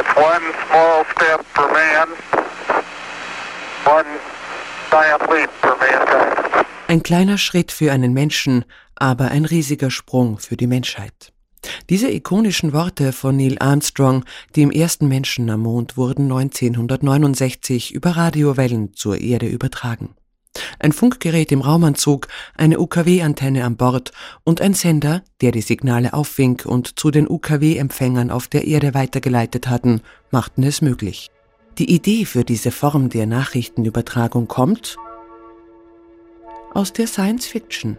It's one small step for man, one giant leap for mankind. Ein kleiner Schritt für einen Menschen, aber ein riesiger Sprung für die Menschheit. Diese ikonischen Worte von Neil Armstrong, die im ersten Menschen am Mond wurden 1969 über Radiowellen zur Erde übertragen. Ein Funkgerät im Raumanzug, eine UKW-Antenne an Bord und ein Sender, der die Signale auffing und zu den UKW-Empfängern auf der Erde weitergeleitet hatten, machten es möglich. Die Idee für diese Form der Nachrichtenübertragung kommt aus der Science Fiction.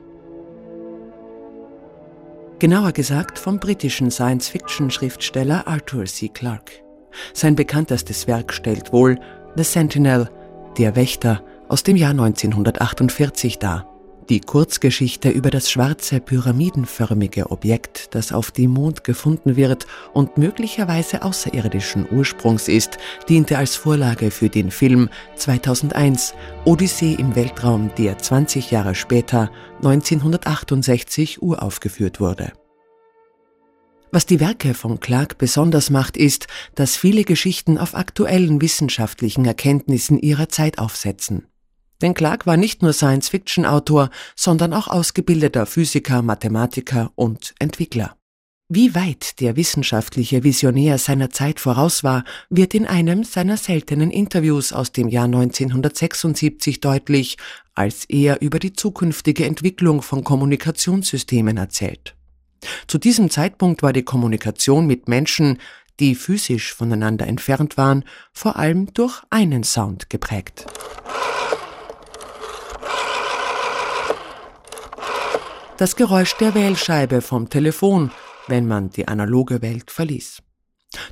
Genauer gesagt vom britischen Science-Fiction-Schriftsteller Arthur C. Clarke. Sein bekanntestes Werk stellt wohl The Sentinel, der Wächter, aus dem Jahr 1948 dar. Die Kurzgeschichte über das schwarze pyramidenförmige Objekt, das auf dem Mond gefunden wird und möglicherweise außerirdischen Ursprungs ist, diente als Vorlage für den Film 2001 Odyssee im Weltraum, der 20 Jahre später 1968 uraufgeführt wurde. Was die Werke von Clark besonders macht, ist, dass viele Geschichten auf aktuellen wissenschaftlichen Erkenntnissen ihrer Zeit aufsetzen. Denn Clark war nicht nur Science-Fiction-Autor, sondern auch ausgebildeter Physiker, Mathematiker und Entwickler. Wie weit der wissenschaftliche Visionär seiner Zeit voraus war, wird in einem seiner seltenen Interviews aus dem Jahr 1976 deutlich, als er über die zukünftige Entwicklung von Kommunikationssystemen erzählt. Zu diesem Zeitpunkt war die Kommunikation mit Menschen, die physisch voneinander entfernt waren, vor allem durch einen Sound geprägt. Das Geräusch der Wählscheibe vom Telefon, wenn man die analoge Welt verließ.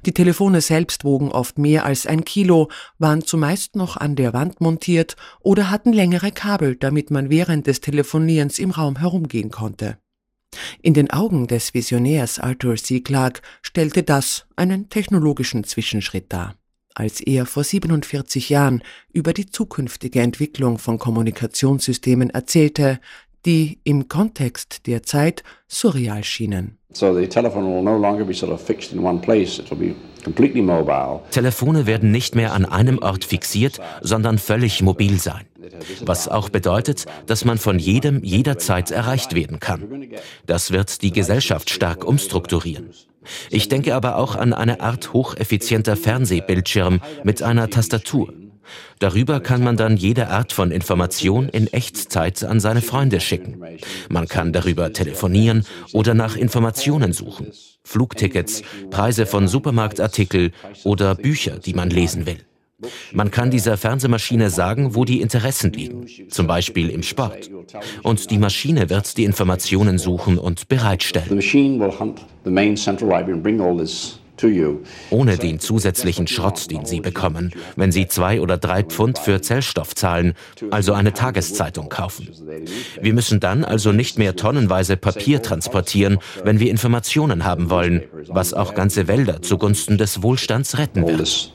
Die Telefone selbst wogen oft mehr als ein Kilo, waren zumeist noch an der Wand montiert oder hatten längere Kabel, damit man während des Telefonierens im Raum herumgehen konnte. In den Augen des Visionärs Arthur C. Clarke stellte das einen technologischen Zwischenschritt dar. Als er vor 47 Jahren über die zukünftige Entwicklung von Kommunikationssystemen erzählte, die im Kontext der Zeit surreal schienen. Telefone werden nicht mehr an einem Ort fixiert, sondern völlig mobil sein. Was auch bedeutet, dass man von jedem jederzeit erreicht werden kann. Das wird die Gesellschaft stark umstrukturieren. Ich denke aber auch an eine Art hocheffizienter Fernsehbildschirm mit einer Tastatur. Darüber kann man dann jede Art von Information in Echtzeit an seine Freunde schicken. Man kann darüber telefonieren oder nach Informationen suchen. Flugtickets, Preise von Supermarktartikel oder Bücher, die man lesen will. Man kann dieser Fernsehmaschine sagen, wo die Interessen liegen, zum Beispiel im Sport. Und die Maschine wird die Informationen suchen und bereitstellen ohne den zusätzlichen Schrott, den Sie bekommen, wenn Sie zwei oder drei Pfund für Zellstoff zahlen, also eine Tageszeitung kaufen. Wir müssen dann also nicht mehr tonnenweise Papier transportieren, wenn wir Informationen haben wollen, was auch ganze Wälder zugunsten des Wohlstands retten wird.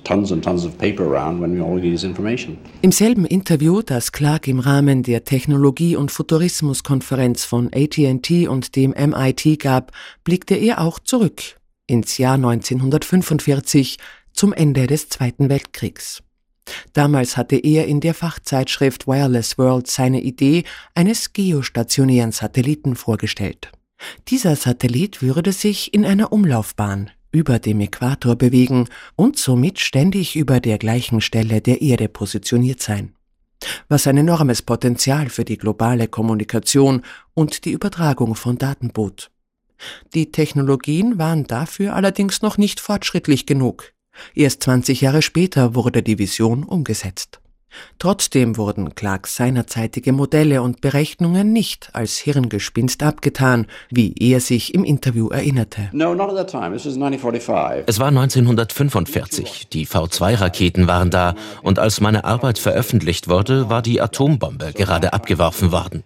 Im selben Interview, das Clark im Rahmen der Technologie- und Futurismuskonferenz von AT&T und dem MIT gab, blickte er auch zurück ins Jahr 1945 zum Ende des Zweiten Weltkriegs. Damals hatte er in der Fachzeitschrift Wireless World seine Idee eines geostationären Satelliten vorgestellt. Dieser Satellit würde sich in einer Umlaufbahn über dem Äquator bewegen und somit ständig über der gleichen Stelle der Erde positioniert sein. Was ein enormes Potenzial für die globale Kommunikation und die Übertragung von Daten bot. Die Technologien waren dafür allerdings noch nicht fortschrittlich genug. Erst 20 Jahre später wurde die Vision umgesetzt. Trotzdem wurden Clarks seinerzeitige Modelle und Berechnungen nicht als Hirngespinst abgetan, wie er sich im Interview erinnerte. Es war 1945, die V2-Raketen waren da und als meine Arbeit veröffentlicht wurde, war die Atombombe gerade abgeworfen worden.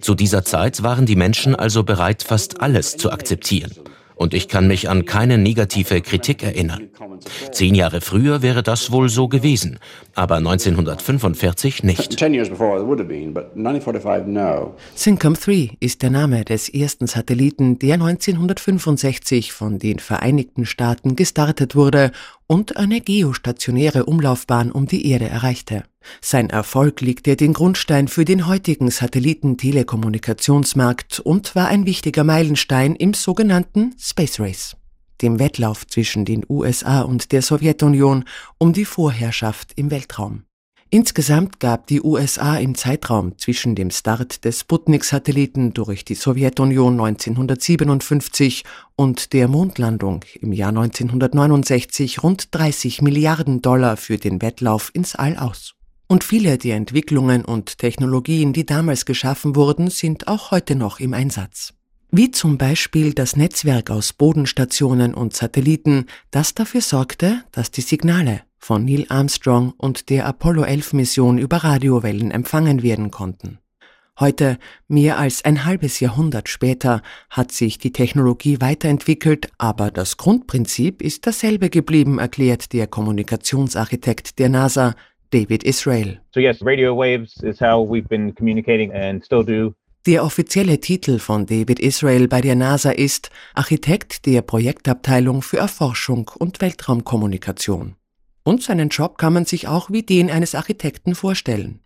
Zu dieser Zeit waren die Menschen also bereit, fast alles zu akzeptieren. und ich kann mich an keine negative Kritik erinnern. Zehn Jahre früher wäre das wohl so gewesen, aber 1945 nicht. Syncom 3 ist der Name des ersten Satelliten, der 1965 von den Vereinigten Staaten gestartet wurde und eine geostationäre Umlaufbahn um die Erde erreichte. Sein Erfolg legte den Grundstein für den heutigen Satellitentelekommunikationsmarkt und war ein wichtiger Meilenstein im sogenannten Space Race, dem Wettlauf zwischen den USA und der Sowjetunion um die Vorherrschaft im Weltraum. Insgesamt gab die USA im Zeitraum zwischen dem Start des Sputnik-Satelliten durch die Sowjetunion 1957 und der Mondlandung im Jahr 1969 rund 30 Milliarden Dollar für den Wettlauf ins All aus. Und viele der Entwicklungen und Technologien, die damals geschaffen wurden, sind auch heute noch im Einsatz. Wie zum Beispiel das Netzwerk aus Bodenstationen und Satelliten, das dafür sorgte, dass die Signale von Neil Armstrong und der Apollo 11 Mission über Radiowellen empfangen werden konnten. Heute, mehr als ein halbes Jahrhundert später, hat sich die Technologie weiterentwickelt, aber das Grundprinzip ist dasselbe geblieben, erklärt der Kommunikationsarchitekt der NASA, David Israel. So yes, radio waves is how we've been communicating and still do. Der offizielle Titel von David Israel bei der NASA ist Architekt der Projektabteilung für Erforschung und Weltraumkommunikation. Und seinen Job kann man sich auch wie den eines Architekten vorstellen.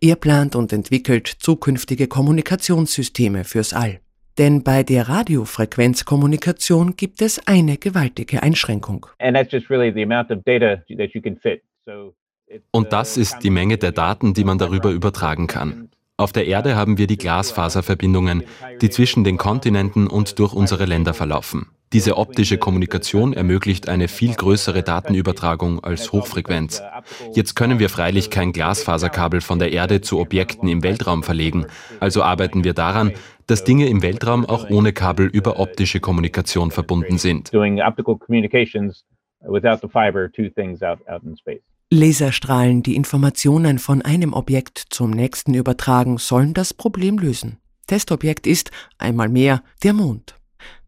Er plant und entwickelt zukünftige Kommunikationssysteme fürs All. Denn bei der Radiofrequenzkommunikation gibt es eine gewaltige Einschränkung. Und das ist die Menge der Daten, die man darüber übertragen kann. Auf der Erde haben wir die Glasfaserverbindungen, die zwischen den Kontinenten und durch unsere Länder verlaufen. Diese optische Kommunikation ermöglicht eine viel größere Datenübertragung als Hochfrequenz. Jetzt können wir freilich kein Glasfaserkabel von der Erde zu Objekten im Weltraum verlegen, also arbeiten wir daran, dass Dinge im Weltraum auch ohne Kabel über optische Kommunikation verbunden sind. Laserstrahlen, die Informationen von einem Objekt zum nächsten übertragen, sollen das Problem lösen. Testobjekt ist, einmal mehr, der Mond.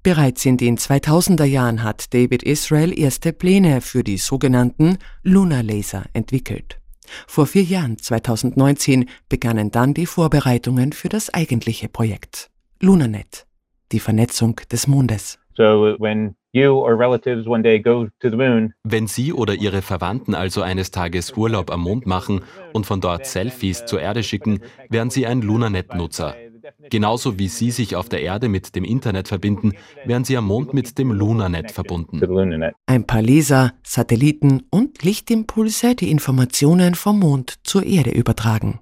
Bereits in den 2000er Jahren hat David Israel erste Pläne für die sogenannten Lunar Laser entwickelt. Vor vier Jahren, 2019, begannen dann die Vorbereitungen für das eigentliche Projekt. LunarNet, die Vernetzung des Mondes. So when wenn Sie oder Ihre Verwandten also eines Tages Urlaub am Mond machen und von dort Selfies zur Erde schicken, wären Sie ein LunarNet-Nutzer. Genauso wie Sie sich auf der Erde mit dem Internet verbinden, wären Sie am Mond mit dem LunarNet verbunden. Ein paar Laser, Satelliten und Lichtimpulse, die Informationen vom Mond zur Erde übertragen.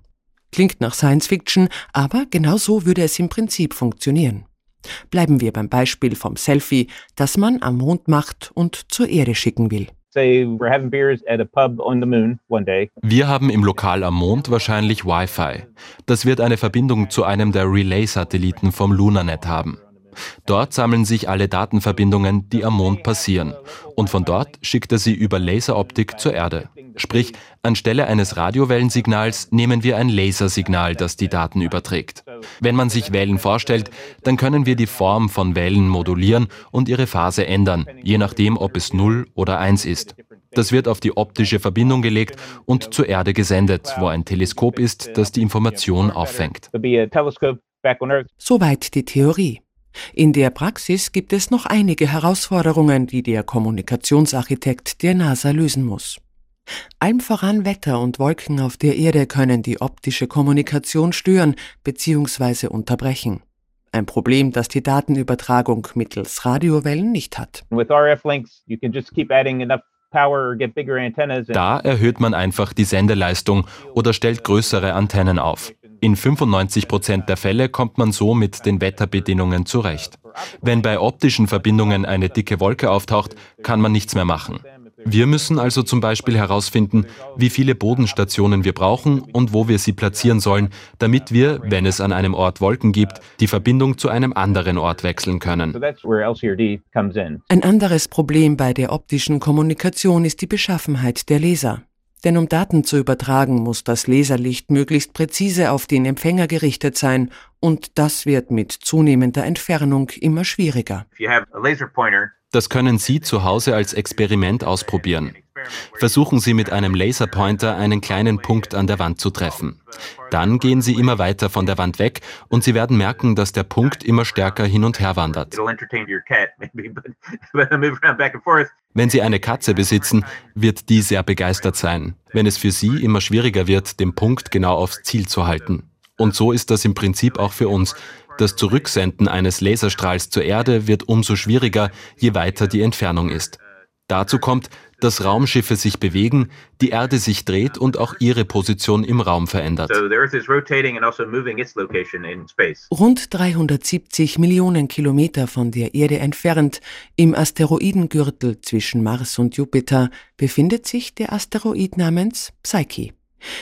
Klingt nach Science Fiction, aber genau so würde es im Prinzip funktionieren. Bleiben wir beim Beispiel vom Selfie, das man am Mond macht und zur Erde schicken will. Wir haben im Lokal am Mond wahrscheinlich Wi-Fi. Das wird eine Verbindung zu einem der Relay-Satelliten vom LunarNet haben. Dort sammeln sich alle Datenverbindungen, die am Mond passieren. Und von dort schickt er sie über Laseroptik zur Erde. Sprich, anstelle eines Radiowellensignals nehmen wir ein Lasersignal, das die Daten überträgt. Wenn man sich Wellen vorstellt, dann können wir die Form von Wellen modulieren und ihre Phase ändern, je nachdem, ob es 0 oder 1 ist. Das wird auf die optische Verbindung gelegt und zur Erde gesendet, wo ein Teleskop ist, das die Information auffängt. Soweit die Theorie. In der Praxis gibt es noch einige Herausforderungen, die der Kommunikationsarchitekt der NASA lösen muss. Allem voran Wetter und Wolken auf der Erde können die optische Kommunikation stören bzw. unterbrechen. Ein Problem, das die Datenübertragung mittels Radiowellen nicht hat. Da erhöht man einfach die Sendeleistung oder stellt größere Antennen auf. In 95 Prozent der Fälle kommt man so mit den Wetterbedingungen zurecht. Wenn bei optischen Verbindungen eine dicke Wolke auftaucht, kann man nichts mehr machen. Wir müssen also zum Beispiel herausfinden, wie viele Bodenstationen wir brauchen und wo wir sie platzieren sollen, damit wir, wenn es an einem Ort Wolken gibt, die Verbindung zu einem anderen Ort wechseln können. Ein anderes Problem bei der optischen Kommunikation ist die Beschaffenheit der Laser. Denn um Daten zu übertragen, muss das Laserlicht möglichst präzise auf den Empfänger gerichtet sein, und das wird mit zunehmender Entfernung immer schwieriger. Das können Sie zu Hause als Experiment ausprobieren. Versuchen Sie mit einem Laserpointer einen kleinen Punkt an der Wand zu treffen. Dann gehen Sie immer weiter von der Wand weg und Sie werden merken, dass der Punkt immer stärker hin und her wandert. Wenn Sie eine Katze besitzen, wird die sehr begeistert sein, wenn es für sie immer schwieriger wird, den Punkt genau aufs Ziel zu halten. Und so ist das im Prinzip auch für uns. Das Zurücksenden eines Laserstrahls zur Erde wird umso schwieriger, je weiter die Entfernung ist. Dazu kommt, dass Raumschiffe sich bewegen, die Erde sich dreht und auch ihre Position im Raum verändert. Also Rund 370 Millionen Kilometer von der Erde entfernt, im Asteroidengürtel zwischen Mars und Jupiter, befindet sich der Asteroid namens Psyche.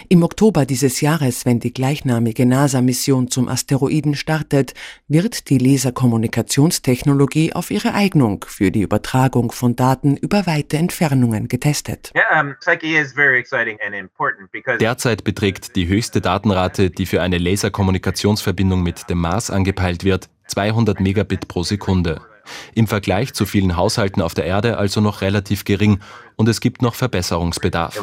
Im Oktober dieses Jahres, wenn die gleichnamige NASA-Mission zum Asteroiden startet, wird die Laserkommunikationstechnologie auf ihre Eignung für die Übertragung von Daten über weite Entfernungen getestet. Derzeit beträgt die höchste Datenrate, die für eine Laserkommunikationsverbindung mit dem Mars angepeilt wird, 200 Megabit pro Sekunde. Im Vergleich zu vielen Haushalten auf der Erde also noch relativ gering und es gibt noch Verbesserungsbedarf.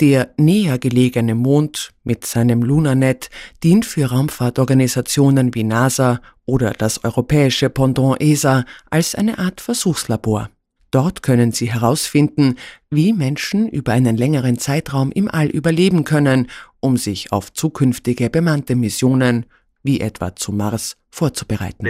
Der näher gelegene Mond mit seinem Lunarnet dient für Raumfahrtorganisationen wie NASA oder das europäische Pendant ESA als eine Art Versuchslabor. Dort können sie herausfinden, wie Menschen über einen längeren Zeitraum im All überleben können, um sich auf zukünftige bemannte Missionen wie etwa zum Mars, vorzubereiten.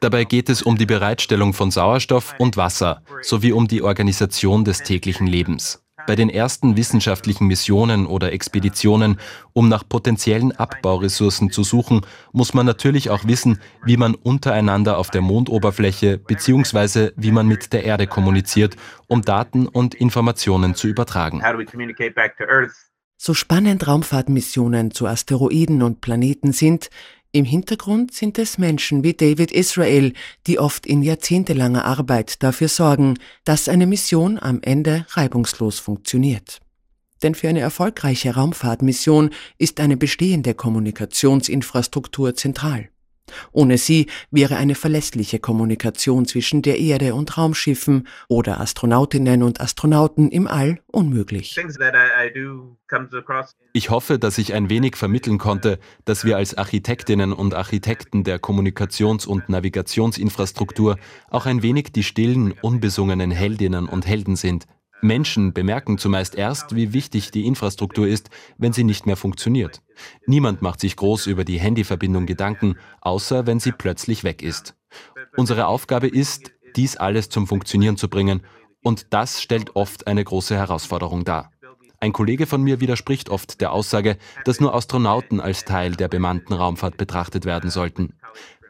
Dabei geht es um die Bereitstellung von Sauerstoff und Wasser sowie um die Organisation des täglichen Lebens. Bei den ersten wissenschaftlichen Missionen oder Expeditionen, um nach potenziellen Abbauressourcen zu suchen, muss man natürlich auch wissen, wie man untereinander auf der Mondoberfläche bzw. wie man mit der Erde kommuniziert, um Daten und Informationen zu übertragen. So spannend Raumfahrtmissionen zu Asteroiden und Planeten sind, im Hintergrund sind es Menschen wie David Israel, die oft in jahrzehntelanger Arbeit dafür sorgen, dass eine Mission am Ende reibungslos funktioniert. Denn für eine erfolgreiche Raumfahrtmission ist eine bestehende Kommunikationsinfrastruktur zentral. Ohne sie wäre eine verlässliche Kommunikation zwischen der Erde und Raumschiffen oder Astronautinnen und Astronauten im All unmöglich. Ich hoffe, dass ich ein wenig vermitteln konnte, dass wir als Architektinnen und Architekten der Kommunikations- und Navigationsinfrastruktur auch ein wenig die stillen, unbesungenen Heldinnen und Helden sind, Menschen bemerken zumeist erst, wie wichtig die Infrastruktur ist, wenn sie nicht mehr funktioniert. Niemand macht sich groß über die Handyverbindung Gedanken, außer wenn sie plötzlich weg ist. Unsere Aufgabe ist, dies alles zum Funktionieren zu bringen, und das stellt oft eine große Herausforderung dar. Ein Kollege von mir widerspricht oft der Aussage, dass nur Astronauten als Teil der bemannten Raumfahrt betrachtet werden sollten.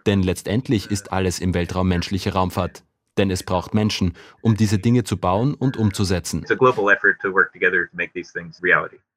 Denn letztendlich ist alles im Weltraum menschliche Raumfahrt denn es braucht Menschen, um diese Dinge zu bauen und umzusetzen.